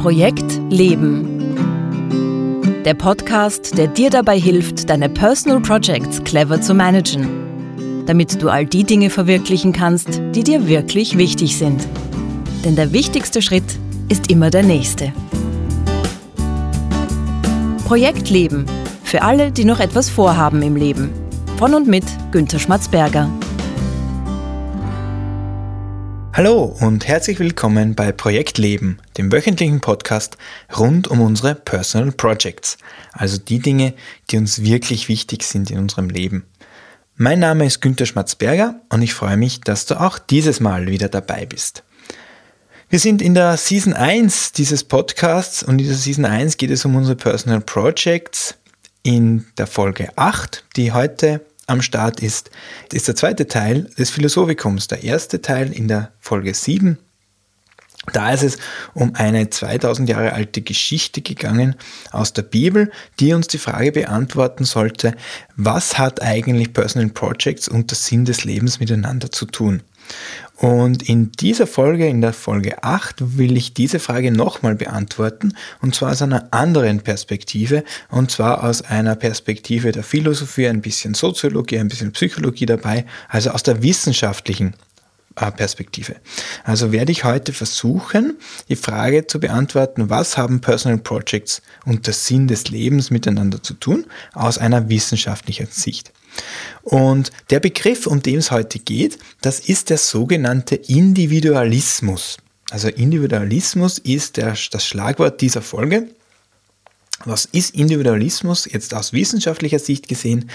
Projekt Leben. Der Podcast, der dir dabei hilft, deine Personal Projects clever zu managen, damit du all die Dinge verwirklichen kannst, die dir wirklich wichtig sind. Denn der wichtigste Schritt ist immer der nächste. Projekt Leben. Für alle, die noch etwas vorhaben im Leben. Von und mit Günter Schmatzberger. Hallo und herzlich willkommen bei Projekt Leben, dem wöchentlichen Podcast rund um unsere Personal Projects, also die Dinge, die uns wirklich wichtig sind in unserem Leben. Mein Name ist Günter Schmatzberger und ich freue mich, dass du auch dieses Mal wieder dabei bist. Wir sind in der Season 1 dieses Podcasts und in dieser Season 1 geht es um unsere Personal Projects. In der Folge 8, die heute am Start ist, ist der zweite Teil des Philosophikums. Der erste Teil in der Folge 7. Da ist es um eine 2000 Jahre alte Geschichte gegangen aus der Bibel, die uns die Frage beantworten sollte, was hat eigentlich Personal Projects und der Sinn des Lebens miteinander zu tun? Und in dieser Folge, in der Folge 8, will ich diese Frage nochmal beantworten, und zwar aus einer anderen Perspektive, und zwar aus einer Perspektive der Philosophie, ein bisschen Soziologie, ein bisschen Psychologie dabei, also aus der wissenschaftlichen Perspektive. Also werde ich heute versuchen, die Frage zu beantworten, was haben Personal Projects und der Sinn des Lebens miteinander zu tun, aus einer wissenschaftlichen Sicht. Und der Begriff, um den es heute geht, das ist der sogenannte Individualismus. Also Individualismus ist der, das Schlagwort dieser Folge. Was ist Individualismus jetzt aus wissenschaftlicher Sicht gesehen?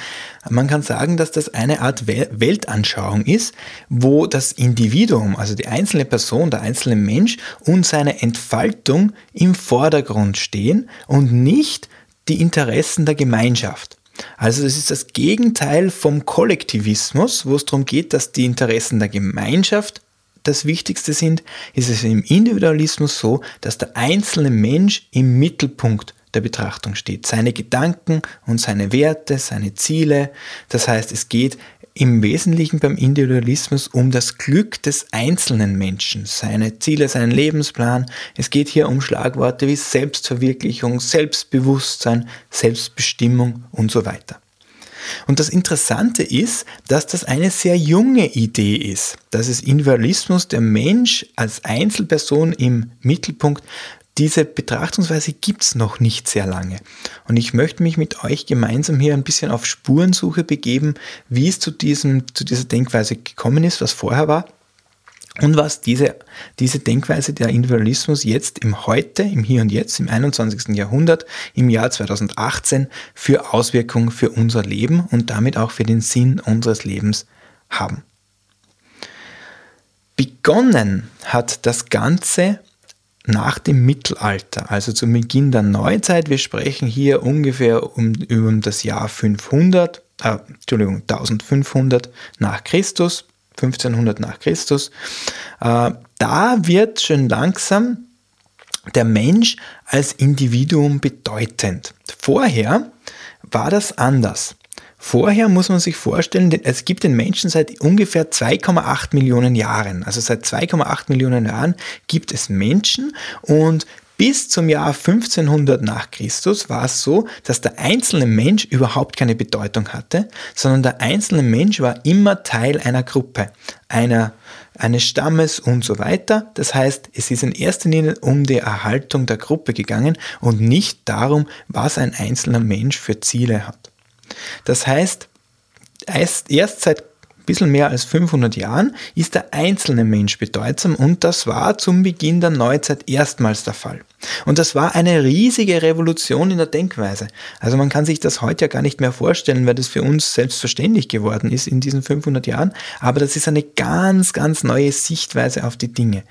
Man kann sagen, dass das eine Art Weltanschauung ist, wo das Individuum, also die einzelne Person, der einzelne Mensch und seine Entfaltung im Vordergrund stehen und nicht die Interessen der Gemeinschaft. Also das ist das Gegenteil vom Kollektivismus, wo es darum geht, dass die Interessen der Gemeinschaft das Wichtigste sind, ist es im Individualismus so, dass der einzelne Mensch im Mittelpunkt der Betrachtung steht. Seine Gedanken und seine Werte, seine Ziele. Das heißt, es geht im Wesentlichen beim Individualismus um das Glück des einzelnen Menschen, seine Ziele, seinen Lebensplan. Es geht hier um Schlagworte wie Selbstverwirklichung, Selbstbewusstsein, Selbstbestimmung und so weiter. Und das Interessante ist, dass das eine sehr junge Idee ist, dass es Individualismus, der Mensch als Einzelperson im Mittelpunkt diese Betrachtungsweise gibt es noch nicht sehr lange. Und ich möchte mich mit euch gemeinsam hier ein bisschen auf Spurensuche begeben, wie es zu, diesem, zu dieser Denkweise gekommen ist, was vorher war. Und was diese, diese Denkweise der Individualismus jetzt im Heute, im Hier und Jetzt, im 21. Jahrhundert, im Jahr 2018 für Auswirkungen für unser Leben und damit auch für den Sinn unseres Lebens haben. Begonnen hat das Ganze nach dem Mittelalter, also zum Beginn der Neuzeit. Wir sprechen hier ungefähr um, um das Jahr 500, äh, Entschuldigung, 1500 nach Christus, 1500 nach Christus. Äh, da wird schon langsam der Mensch als Individuum bedeutend. Vorher war das anders. Vorher muss man sich vorstellen, es gibt den Menschen seit ungefähr 2,8 Millionen Jahren. Also seit 2,8 Millionen Jahren gibt es Menschen und bis zum Jahr 1500 nach Christus war es so, dass der einzelne Mensch überhaupt keine Bedeutung hatte, sondern der einzelne Mensch war immer Teil einer Gruppe, einer, eines Stammes und so weiter. Das heißt, es ist in erster Linie um die Erhaltung der Gruppe gegangen und nicht darum, was ein einzelner Mensch für Ziele hat. Das heißt, erst seit ein bisschen mehr als 500 Jahren ist der einzelne Mensch bedeutsam und das war zum Beginn der Neuzeit erstmals der Fall. Und das war eine riesige Revolution in der Denkweise. Also man kann sich das heute ja gar nicht mehr vorstellen, weil das für uns selbstverständlich geworden ist in diesen 500 Jahren. Aber das ist eine ganz, ganz neue Sichtweise auf die Dinge.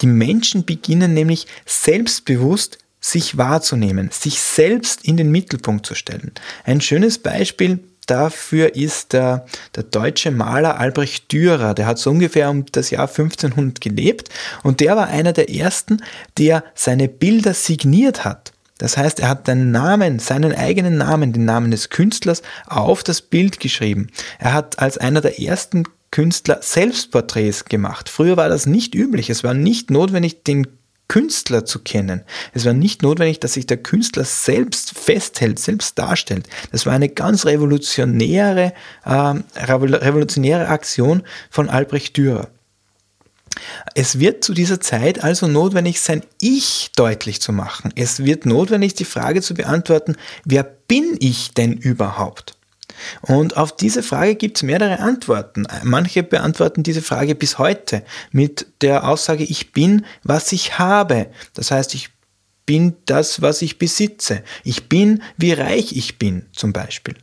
Die Menschen beginnen nämlich selbstbewusst sich wahrzunehmen, sich selbst in den Mittelpunkt zu stellen. Ein schönes Beispiel dafür ist der, der deutsche Maler Albrecht Dürer. Der hat so ungefähr um das Jahr 1500 gelebt und der war einer der ersten, der seine Bilder signiert hat. Das heißt, er hat den Namen, seinen eigenen Namen, den Namen des Künstlers auf das Bild geschrieben. Er hat als einer der ersten Künstler Selbstporträts gemacht. Früher war das nicht üblich. Es war nicht notwendig, den Künstler zu kennen. Es war nicht notwendig, dass sich der Künstler selbst festhält, selbst darstellt. Das war eine ganz revolutionäre, äh, revolutionäre Aktion von Albrecht Dürer. Es wird zu dieser Zeit also notwendig sein, ich deutlich zu machen. Es wird notwendig, die Frage zu beantworten, wer bin ich denn überhaupt? Und auf diese Frage gibt es mehrere Antworten. Manche beantworten diese Frage bis heute mit der Aussage, ich bin, was ich habe. Das heißt, ich bin das, was ich besitze. Ich bin, wie reich ich bin, zum Beispiel.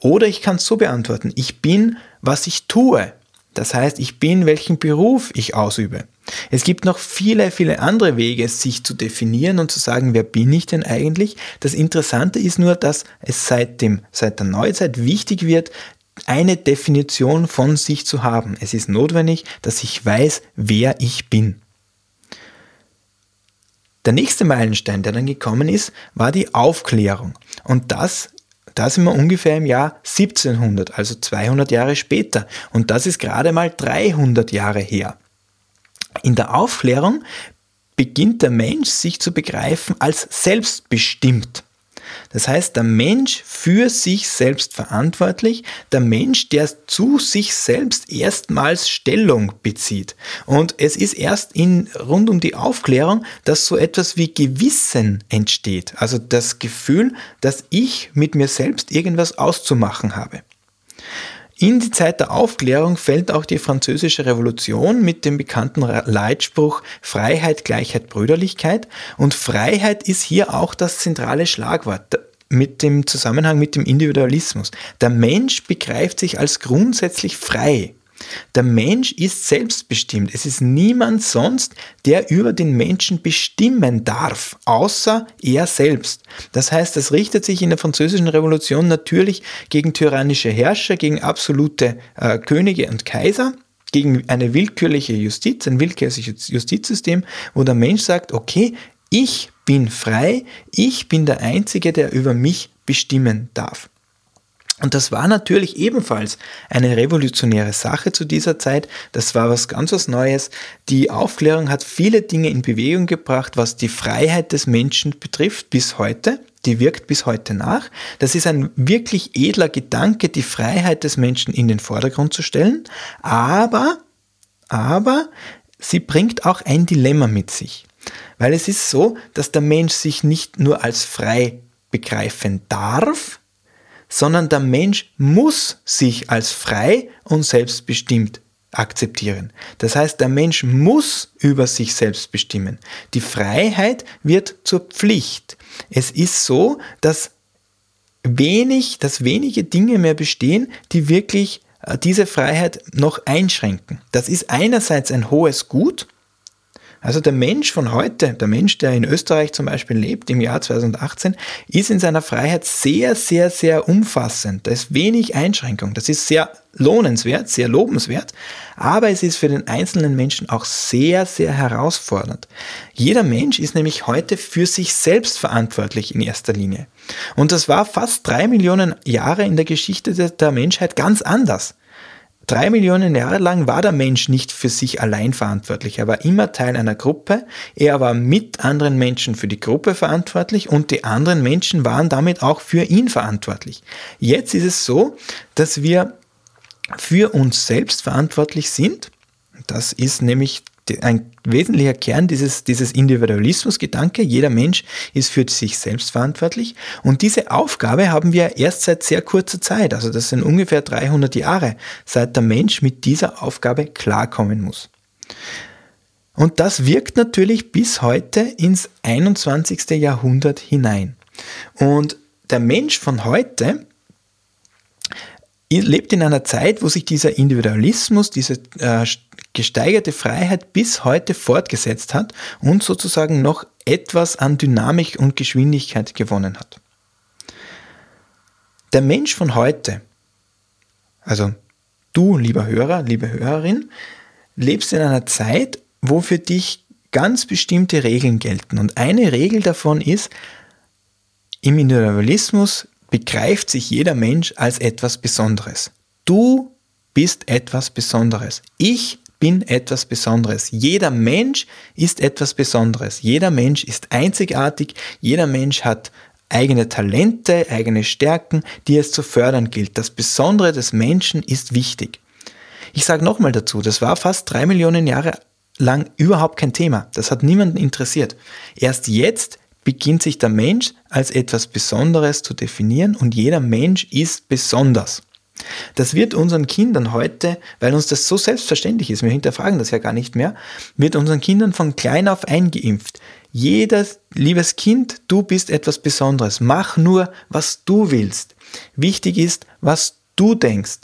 Oder ich kann es so beantworten, ich bin, was ich tue. Das heißt, ich bin, welchen Beruf ich ausübe. Es gibt noch viele, viele andere Wege, sich zu definieren und zu sagen, wer bin ich denn eigentlich? Das Interessante ist nur, dass es seit, dem, seit der Neuzeit wichtig wird, eine Definition von sich zu haben. Es ist notwendig, dass ich weiß, wer ich bin. Der nächste Meilenstein, der dann gekommen ist, war die Aufklärung. Und das da sind wir ungefähr im Jahr 1700, also 200 Jahre später. Und das ist gerade mal 300 Jahre her. In der Aufklärung beginnt der Mensch sich zu begreifen als selbstbestimmt. Das heißt, der Mensch für sich selbst verantwortlich, der Mensch, der zu sich selbst erstmals Stellung bezieht. Und es ist erst in, rund um die Aufklärung, dass so etwas wie Gewissen entsteht. Also das Gefühl, dass ich mit mir selbst irgendwas auszumachen habe. In die Zeit der Aufklärung fällt auch die französische Revolution mit dem bekannten Leitspruch Freiheit, Gleichheit, Brüderlichkeit. Und Freiheit ist hier auch das zentrale Schlagwort mit dem Zusammenhang mit dem Individualismus. Der Mensch begreift sich als grundsätzlich frei. Der Mensch ist selbstbestimmt. Es ist niemand sonst, der über den Menschen bestimmen darf, außer er selbst. Das heißt, es richtet sich in der französischen Revolution natürlich gegen tyrannische Herrscher, gegen absolute äh, Könige und Kaiser, gegen eine willkürliche Justiz, ein willkürliches Justizsystem, wo der Mensch sagt, okay, ich bin frei, ich bin der Einzige, der über mich bestimmen darf. Und das war natürlich ebenfalls eine revolutionäre Sache zu dieser Zeit. Das war was ganz was Neues. Die Aufklärung hat viele Dinge in Bewegung gebracht, was die Freiheit des Menschen betrifft, bis heute. Die wirkt bis heute nach. Das ist ein wirklich edler Gedanke, die Freiheit des Menschen in den Vordergrund zu stellen. Aber, aber, sie bringt auch ein Dilemma mit sich. Weil es ist so, dass der Mensch sich nicht nur als frei begreifen darf, sondern der Mensch muss sich als frei und selbstbestimmt akzeptieren. Das heißt, der Mensch muss über sich selbst bestimmen. Die Freiheit wird zur Pflicht. Es ist so, dass wenig, dass wenige Dinge mehr bestehen, die wirklich äh, diese Freiheit noch einschränken. Das ist einerseits ein hohes Gut, also der Mensch von heute, der Mensch, der in Österreich zum Beispiel lebt im Jahr 2018, ist in seiner Freiheit sehr, sehr, sehr umfassend. Da ist wenig Einschränkung. Das ist sehr lohnenswert, sehr lobenswert, aber es ist für den einzelnen Menschen auch sehr, sehr herausfordernd. Jeder Mensch ist nämlich heute für sich selbst verantwortlich in erster Linie. Und das war fast drei Millionen Jahre in der Geschichte der Menschheit ganz anders. Drei Millionen Jahre lang war der Mensch nicht für sich allein verantwortlich. Er war immer Teil einer Gruppe. Er war mit anderen Menschen für die Gruppe verantwortlich und die anderen Menschen waren damit auch für ihn verantwortlich. Jetzt ist es so, dass wir für uns selbst verantwortlich sind. Das ist nämlich ein wesentlicher Kern dieses, dieses Individualismus-Gedanke. Jeder Mensch ist für sich selbst verantwortlich. Und diese Aufgabe haben wir erst seit sehr kurzer Zeit, also das sind ungefähr 300 Jahre, seit der Mensch mit dieser Aufgabe klarkommen muss. Und das wirkt natürlich bis heute ins 21. Jahrhundert hinein. Und der Mensch von heute lebt in einer Zeit, wo sich dieser Individualismus, diese äh, gesteigerte Freiheit bis heute fortgesetzt hat und sozusagen noch etwas an Dynamik und Geschwindigkeit gewonnen hat. Der Mensch von heute, also du, lieber Hörer, liebe Hörerin, lebst in einer Zeit, wo für dich ganz bestimmte Regeln gelten. Und eine Regel davon ist, im Individualismus begreift sich jeder Mensch als etwas Besonderes. Du bist etwas Besonderes. Ich bin etwas Besonderes. Jeder Mensch ist etwas Besonderes. Jeder Mensch ist einzigartig. Jeder Mensch hat eigene Talente, eigene Stärken, die es zu fördern gilt. Das Besondere des Menschen ist wichtig. Ich sage nochmal dazu, das war fast drei Millionen Jahre lang überhaupt kein Thema. Das hat niemanden interessiert. Erst jetzt beginnt sich der Mensch als etwas Besonderes zu definieren und jeder Mensch ist besonders. Das wird unseren Kindern heute, weil uns das so selbstverständlich ist, wir hinterfragen das ja gar nicht mehr, wird unseren Kindern von klein auf eingeimpft. Jedes liebes Kind, du bist etwas Besonderes. Mach nur, was du willst. Wichtig ist, was du denkst.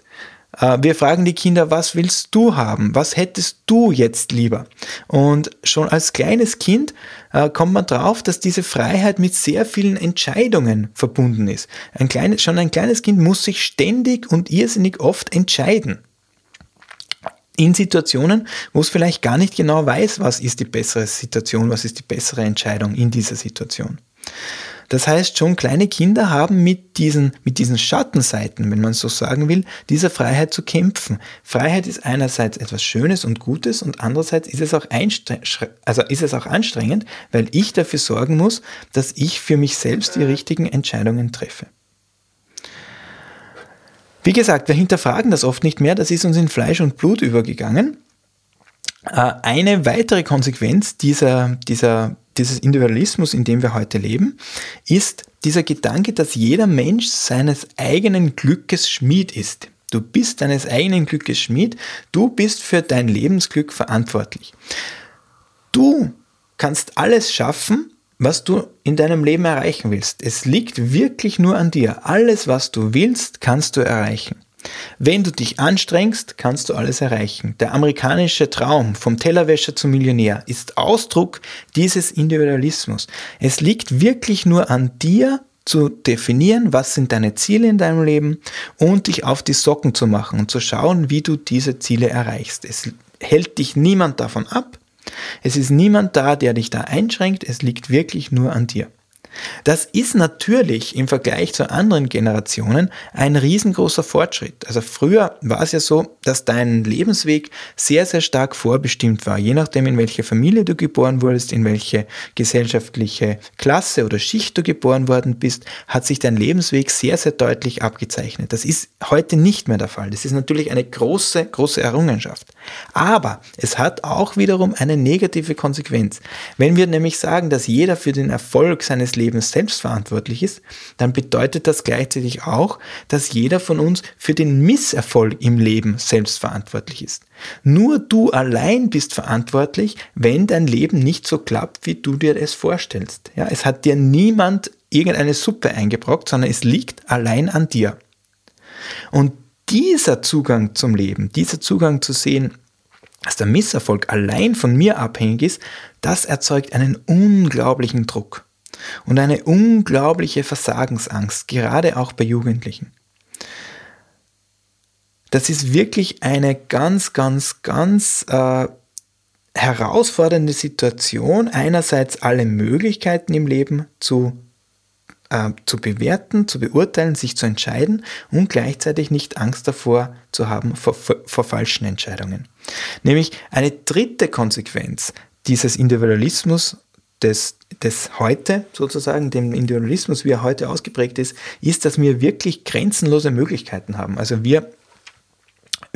Äh, wir fragen die Kinder, was willst du haben? Was hättest du jetzt lieber? Und schon als kleines Kind äh, kommt man drauf, dass diese Freiheit mit sehr vielen Entscheidungen verbunden ist. Ein kleines, schon ein kleines Kind muss sich ständig und irrsinnig oft entscheiden in Situationen, wo es vielleicht gar nicht genau weiß, was ist die bessere Situation, was ist die bessere Entscheidung in dieser Situation. Das heißt, schon kleine Kinder haben mit diesen, mit diesen Schattenseiten, wenn man so sagen will, dieser Freiheit zu kämpfen. Freiheit ist einerseits etwas Schönes und Gutes und andererseits ist es auch, also ist es auch anstrengend, weil ich dafür sorgen muss, dass ich für mich selbst die richtigen Entscheidungen treffe. Wie gesagt, wir hinterfragen das oft nicht mehr, das ist uns in Fleisch und Blut übergegangen. Äh, eine weitere Konsequenz dieser, dieser dieses Individualismus, in dem wir heute leben, ist dieser Gedanke, dass jeder Mensch seines eigenen Glückes Schmied ist. Du bist deines eigenen Glückes Schmied, du bist für dein Lebensglück verantwortlich. Du kannst alles schaffen, was du in deinem Leben erreichen willst. Es liegt wirklich nur an dir. Alles, was du willst, kannst du erreichen. Wenn du dich anstrengst, kannst du alles erreichen. Der amerikanische Traum vom Tellerwäscher zum Millionär ist Ausdruck dieses Individualismus. Es liegt wirklich nur an dir, zu definieren, was sind deine Ziele in deinem Leben und dich auf die Socken zu machen und zu schauen, wie du diese Ziele erreichst. Es hält dich niemand davon ab. Es ist niemand da, der dich da einschränkt. Es liegt wirklich nur an dir. Das ist natürlich im Vergleich zu anderen Generationen ein riesengroßer Fortschritt. Also früher war es ja so, dass dein Lebensweg sehr, sehr stark vorbestimmt war. Je nachdem, in welche Familie du geboren wurdest, in welche gesellschaftliche Klasse oder Schicht du geboren worden bist, hat sich dein Lebensweg sehr, sehr deutlich abgezeichnet. Das ist heute nicht mehr der Fall. Das ist natürlich eine große, große Errungenschaft. Aber es hat auch wiederum eine negative Konsequenz. Wenn wir nämlich sagen, dass jeder für den Erfolg seines Lebens Lebens selbst verantwortlich ist, dann bedeutet das gleichzeitig auch, dass jeder von uns für den Misserfolg im Leben selbst verantwortlich ist. Nur du allein bist verantwortlich, wenn dein Leben nicht so klappt, wie du dir es vorstellst. Ja, es hat dir niemand irgendeine Suppe eingebrockt, sondern es liegt allein an dir. Und dieser Zugang zum Leben, dieser Zugang zu sehen, dass der Misserfolg allein von mir abhängig ist, das erzeugt einen unglaublichen Druck und eine unglaubliche Versagensangst, gerade auch bei Jugendlichen. Das ist wirklich eine ganz, ganz, ganz äh, herausfordernde Situation, einerseits alle Möglichkeiten im Leben zu, äh, zu bewerten, zu beurteilen, sich zu entscheiden und gleichzeitig nicht Angst davor zu haben vor, vor, vor falschen Entscheidungen. Nämlich eine dritte Konsequenz dieses Individualismus des, des Heute sozusagen, dem Individualismus, wie er heute ausgeprägt ist, ist, dass wir wirklich grenzenlose Möglichkeiten haben. Also wir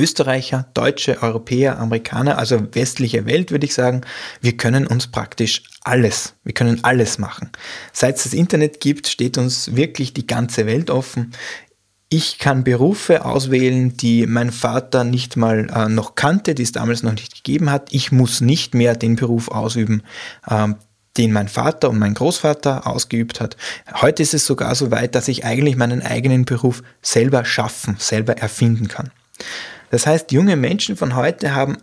Österreicher, Deutsche, Europäer, Amerikaner, also westliche Welt würde ich sagen, wir können uns praktisch alles, wir können alles machen. Seit es das Internet gibt, steht uns wirklich die ganze Welt offen. Ich kann Berufe auswählen, die mein Vater nicht mal äh, noch kannte, die es damals noch nicht gegeben hat. Ich muss nicht mehr den Beruf ausüben, ähm, den mein Vater und mein Großvater ausgeübt hat. Heute ist es sogar so weit, dass ich eigentlich meinen eigenen Beruf selber schaffen, selber erfinden kann. Das heißt, junge Menschen von heute haben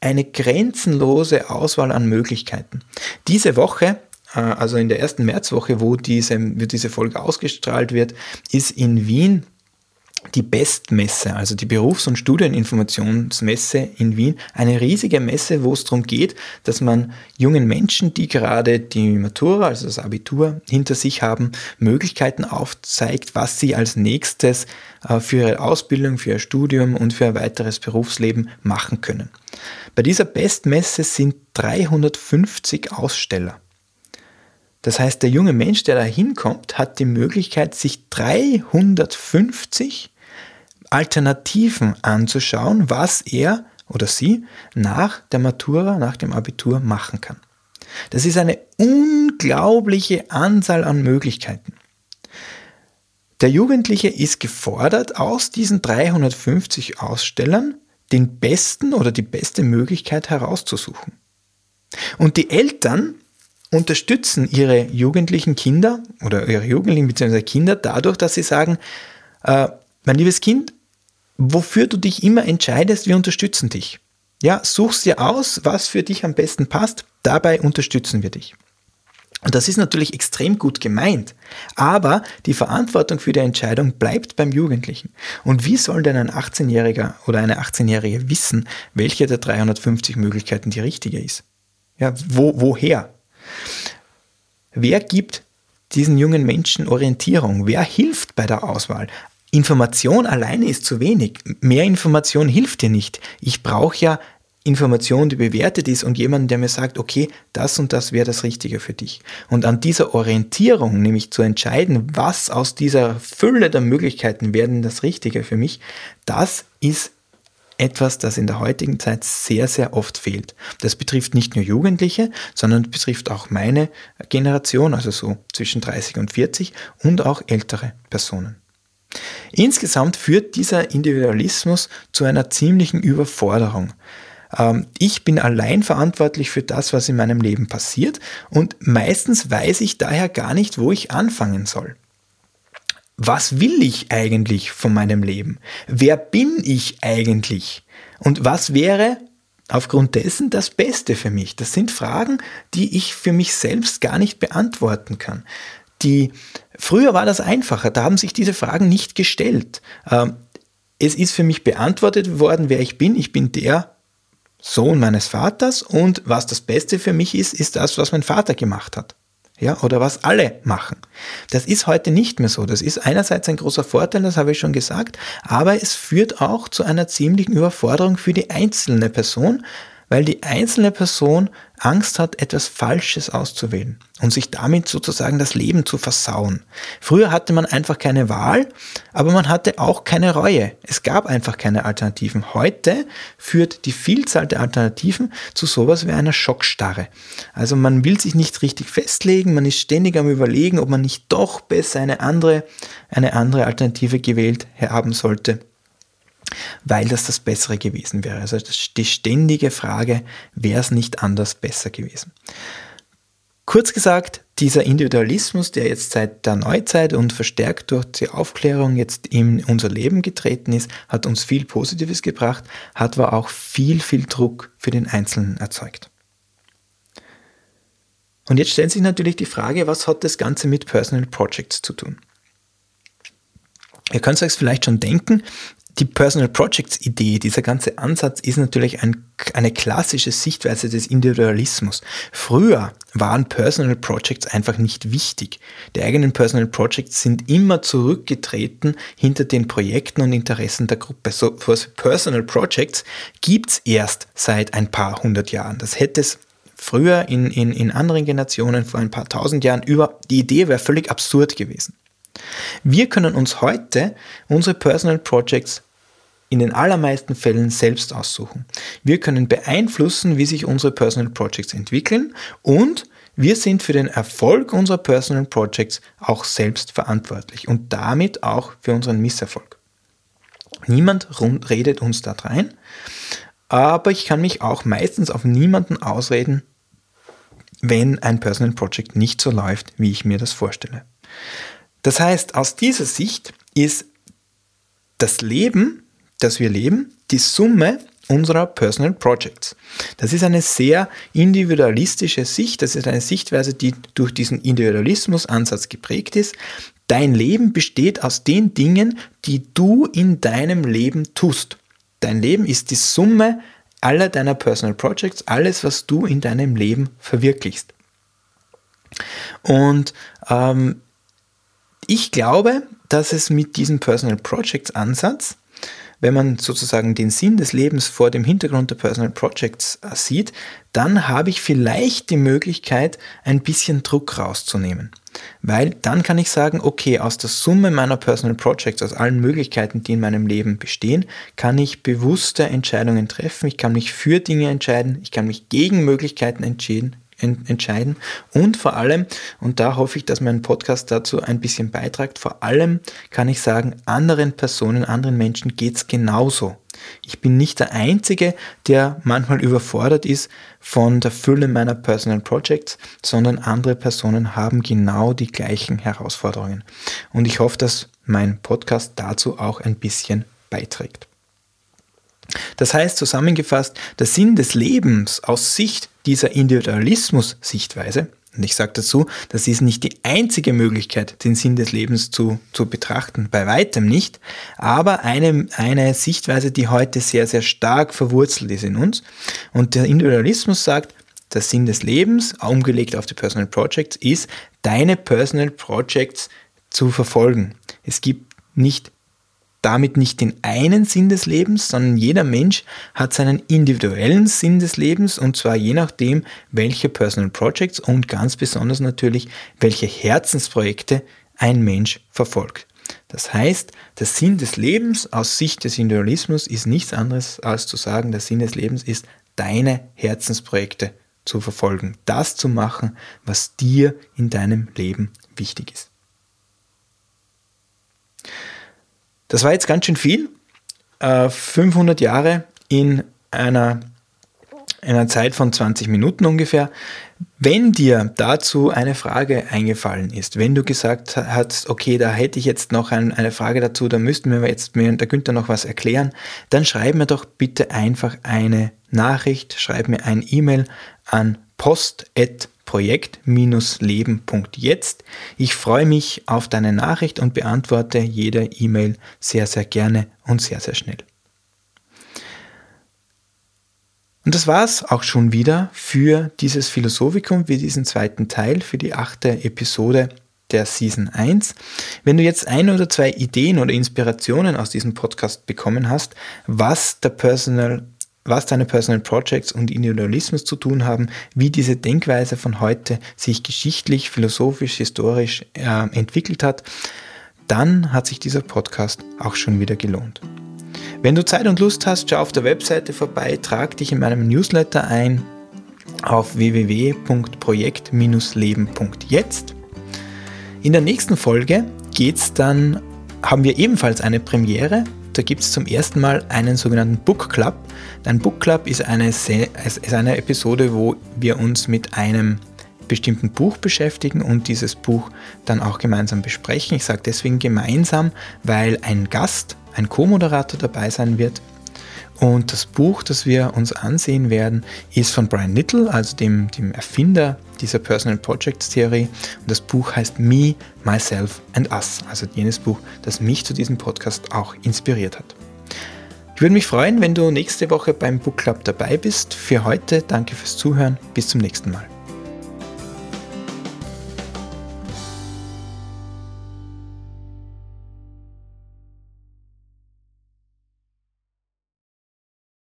eine grenzenlose Auswahl an Möglichkeiten. Diese Woche, äh, also in der ersten Märzwoche, wo diese, wo diese Folge ausgestrahlt wird, ist in Wien die Bestmesse, also die Berufs- und Studieninformationsmesse in Wien, eine riesige Messe, wo es darum geht, dass man jungen Menschen, die gerade die Matura, also das Abitur hinter sich haben, Möglichkeiten aufzeigt, was sie als nächstes äh, für ihre Ausbildung, für ihr Studium und für ein weiteres Berufsleben machen können. Bei dieser Bestmesse sind 350 Aussteller. Das heißt, der junge Mensch, der da hinkommt, hat die Möglichkeit, sich 350 Alternativen anzuschauen, was er oder sie nach der Matura, nach dem Abitur machen kann. Das ist eine unglaubliche Anzahl an Möglichkeiten. Der Jugendliche ist gefordert, aus diesen 350 Ausstellern den besten oder die beste Möglichkeit herauszusuchen. Und die Eltern unterstützen ihre jugendlichen Kinder oder ihre Jugendlichen bzw. Kinder dadurch, dass sie sagen, äh, mein liebes Kind, wofür du dich immer entscheidest, wir unterstützen dich. Ja, such's dir aus, was für dich am besten passt, dabei unterstützen wir dich. Und das ist natürlich extrem gut gemeint, aber die Verantwortung für die Entscheidung bleibt beim Jugendlichen. Und wie soll denn ein 18-Jähriger oder eine 18-Jährige wissen, welche der 350 Möglichkeiten die richtige ist? Ja, wo, woher? Wer gibt diesen jungen Menschen Orientierung? Wer hilft bei der Auswahl? Information alleine ist zu wenig. Mehr Information hilft dir nicht. Ich brauche ja Information, die bewertet ist und jemanden, der mir sagt, okay, das und das wäre das Richtige für dich. Und an dieser Orientierung, nämlich zu entscheiden, was aus dieser Fülle der Möglichkeiten werden das Richtige für mich, das ist etwas, das in der heutigen Zeit sehr, sehr oft fehlt. Das betrifft nicht nur Jugendliche, sondern betrifft auch meine Generation, also so zwischen 30 und 40 und auch ältere Personen. Insgesamt führt dieser Individualismus zu einer ziemlichen Überforderung. Ähm, ich bin allein verantwortlich für das, was in meinem Leben passiert und meistens weiß ich daher gar nicht, wo ich anfangen soll. Was will ich eigentlich von meinem Leben? Wer bin ich eigentlich? Und was wäre aufgrund dessen das Beste für mich? Das sind Fragen, die ich für mich selbst gar nicht beantworten kann. Die, früher war das einfacher, da haben sich diese Fragen nicht gestellt. Ähm, es ist für mich beantwortet worden, wer ich bin. Ich bin der Sohn meines Vaters und was das Beste für mich ist, ist das, was mein Vater gemacht hat. Ja, oder was alle machen. Das ist heute nicht mehr so. Das ist einerseits ein großer Vorteil, das habe ich schon gesagt, aber es führt auch zu einer ziemlichen Überforderung für die einzelne Person, weil die einzelne Person Angst hat, etwas Falsches auszuwählen und sich damit sozusagen das Leben zu versauen. Früher hatte man einfach keine Wahl, aber man hatte auch keine Reue. Es gab einfach keine Alternativen. Heute führt die Vielzahl der Alternativen zu sowas wie einer Schockstarre. Also man will sich nicht richtig festlegen, man ist ständig am überlegen, ob man nicht doch besser eine andere, eine andere Alternative gewählt haben sollte weil das das Bessere gewesen wäre. Also die ständige Frage, wäre es nicht anders besser gewesen. Kurz gesagt, dieser Individualismus, der jetzt seit der Neuzeit und verstärkt durch die Aufklärung jetzt in unser Leben getreten ist, hat uns viel Positives gebracht, hat aber auch viel, viel Druck für den Einzelnen erzeugt. Und jetzt stellt sich natürlich die Frage, was hat das Ganze mit Personal Projects zu tun? Ihr könnt es euch vielleicht schon denken, die Personal Projects Idee, dieser ganze Ansatz ist natürlich ein, eine klassische Sichtweise des Individualismus. Früher waren Personal Projects einfach nicht wichtig. Die eigenen Personal Projects sind immer zurückgetreten hinter den Projekten und Interessen der Gruppe. So Personal Projects gibt's erst seit ein paar hundert Jahren. Das hätte es früher in, in, in anderen Generationen vor ein paar tausend Jahren über, die Idee wäre völlig absurd gewesen. Wir können uns heute unsere Personal Projects in den allermeisten Fällen selbst aussuchen. Wir können beeinflussen, wie sich unsere Personal Projects entwickeln und wir sind für den Erfolg unserer Personal Projects auch selbst verantwortlich und damit auch für unseren Misserfolg. Niemand redet uns da rein, aber ich kann mich auch meistens auf niemanden ausreden, wenn ein Personal Project nicht so läuft, wie ich mir das vorstelle. Das heißt, aus dieser Sicht ist das Leben das wir leben, die Summe unserer Personal Projects. Das ist eine sehr individualistische Sicht, das ist eine Sichtweise, die durch diesen Individualismus-Ansatz geprägt ist, Dein Leben besteht aus den Dingen, die du in deinem Leben tust. Dein Leben ist die Summe aller deiner Personal Projects, alles, was du in deinem Leben verwirklichst. Und ähm, ich glaube, dass es mit diesem Personal Projects Ansatz wenn man sozusagen den Sinn des Lebens vor dem Hintergrund der Personal Projects äh, sieht, dann habe ich vielleicht die Möglichkeit, ein bisschen Druck rauszunehmen. Weil dann kann ich sagen, okay, aus der Summe meiner Personal Projects, aus allen Möglichkeiten, die in meinem Leben bestehen, kann ich bewusste Entscheidungen treffen. Ich kann mich für Dinge entscheiden. Ich kann mich gegen Möglichkeiten entscheiden, entscheiden. Und vor allem, und da hoffe ich, dass mein Podcast dazu ein bisschen beitragt, vor allem kann ich sagen, anderen Personen, anderen Menschen geht es genauso. Ich bin nicht der Einzige, der manchmal überfordert ist von der Fülle meiner Personal Projects, sondern andere Personen haben genau die gleichen Herausforderungen. Und ich hoffe, dass mein Podcast dazu auch ein bisschen beiträgt. Das heißt zusammengefasst, der Sinn des Lebens aus Sicht dieser Individualismus-Sichtweise, und ich sage dazu, das ist nicht die einzige Möglichkeit, den Sinn des Lebens zu, zu betrachten, bei weitem nicht, aber eine, eine Sichtweise, die heute sehr, sehr stark verwurzelt ist in uns. Und der Individualismus sagt, der Sinn des Lebens, umgelegt auf die Personal Projects, ist, deine Personal Projects zu verfolgen. Es gibt nicht damit nicht den einen Sinn des Lebens, sondern jeder Mensch hat seinen individuellen Sinn des Lebens und zwar je nachdem, welche Personal Projects und ganz besonders natürlich, welche Herzensprojekte ein Mensch verfolgt. Das heißt, der Sinn des Lebens aus Sicht des Individualismus ist nichts anderes als zu sagen, der Sinn des Lebens ist, deine Herzensprojekte zu verfolgen, das zu machen, was dir in deinem Leben wichtig ist. Das war jetzt ganz schön viel. 500 äh, Jahre in einer, einer Zeit von 20 Minuten ungefähr. Wenn dir dazu eine Frage eingefallen ist, wenn du gesagt hast, okay, da hätte ich jetzt noch ein, eine Frage dazu, da müssten wir jetzt mir der Günther noch was erklären, dann schreib mir doch bitte einfach eine Nachricht, schreib mir ein E-Mail an post@ projekt-leben.jetzt. Ich freue mich auf deine Nachricht und beantworte jede E-Mail sehr, sehr gerne und sehr, sehr schnell. Und das war es auch schon wieder für dieses Philosophikum, für diesen zweiten Teil, für die achte Episode der Season 1. Wenn du jetzt ein oder zwei Ideen oder Inspirationen aus diesem Podcast bekommen hast, was der Personal was deine Personal Projects und Individualismus zu tun haben, wie diese Denkweise von heute sich geschichtlich, philosophisch, historisch äh, entwickelt hat, dann hat sich dieser Podcast auch schon wieder gelohnt. Wenn du Zeit und Lust hast, schau auf der Webseite vorbei, trag dich in meinem Newsletter ein auf www.projekt-leben.jetzt. In der nächsten Folge geht's dann, haben wir ebenfalls eine Premiere da gibt es zum ersten Mal einen sogenannten Book Club. Ein Book Club ist eine, ist eine Episode, wo wir uns mit einem bestimmten Buch beschäftigen und dieses Buch dann auch gemeinsam besprechen. Ich sage deswegen gemeinsam, weil ein Gast, ein Co-Moderator dabei sein wird. Und das Buch, das wir uns ansehen werden, ist von Brian Little, also dem, dem Erfinder dieser Personal Projects Theorie. Und das Buch heißt Me, Myself and Us, also jenes Buch, das mich zu diesem Podcast auch inspiriert hat. Ich würde mich freuen, wenn du nächste Woche beim Book Club dabei bist. Für heute danke fürs Zuhören. Bis zum nächsten Mal.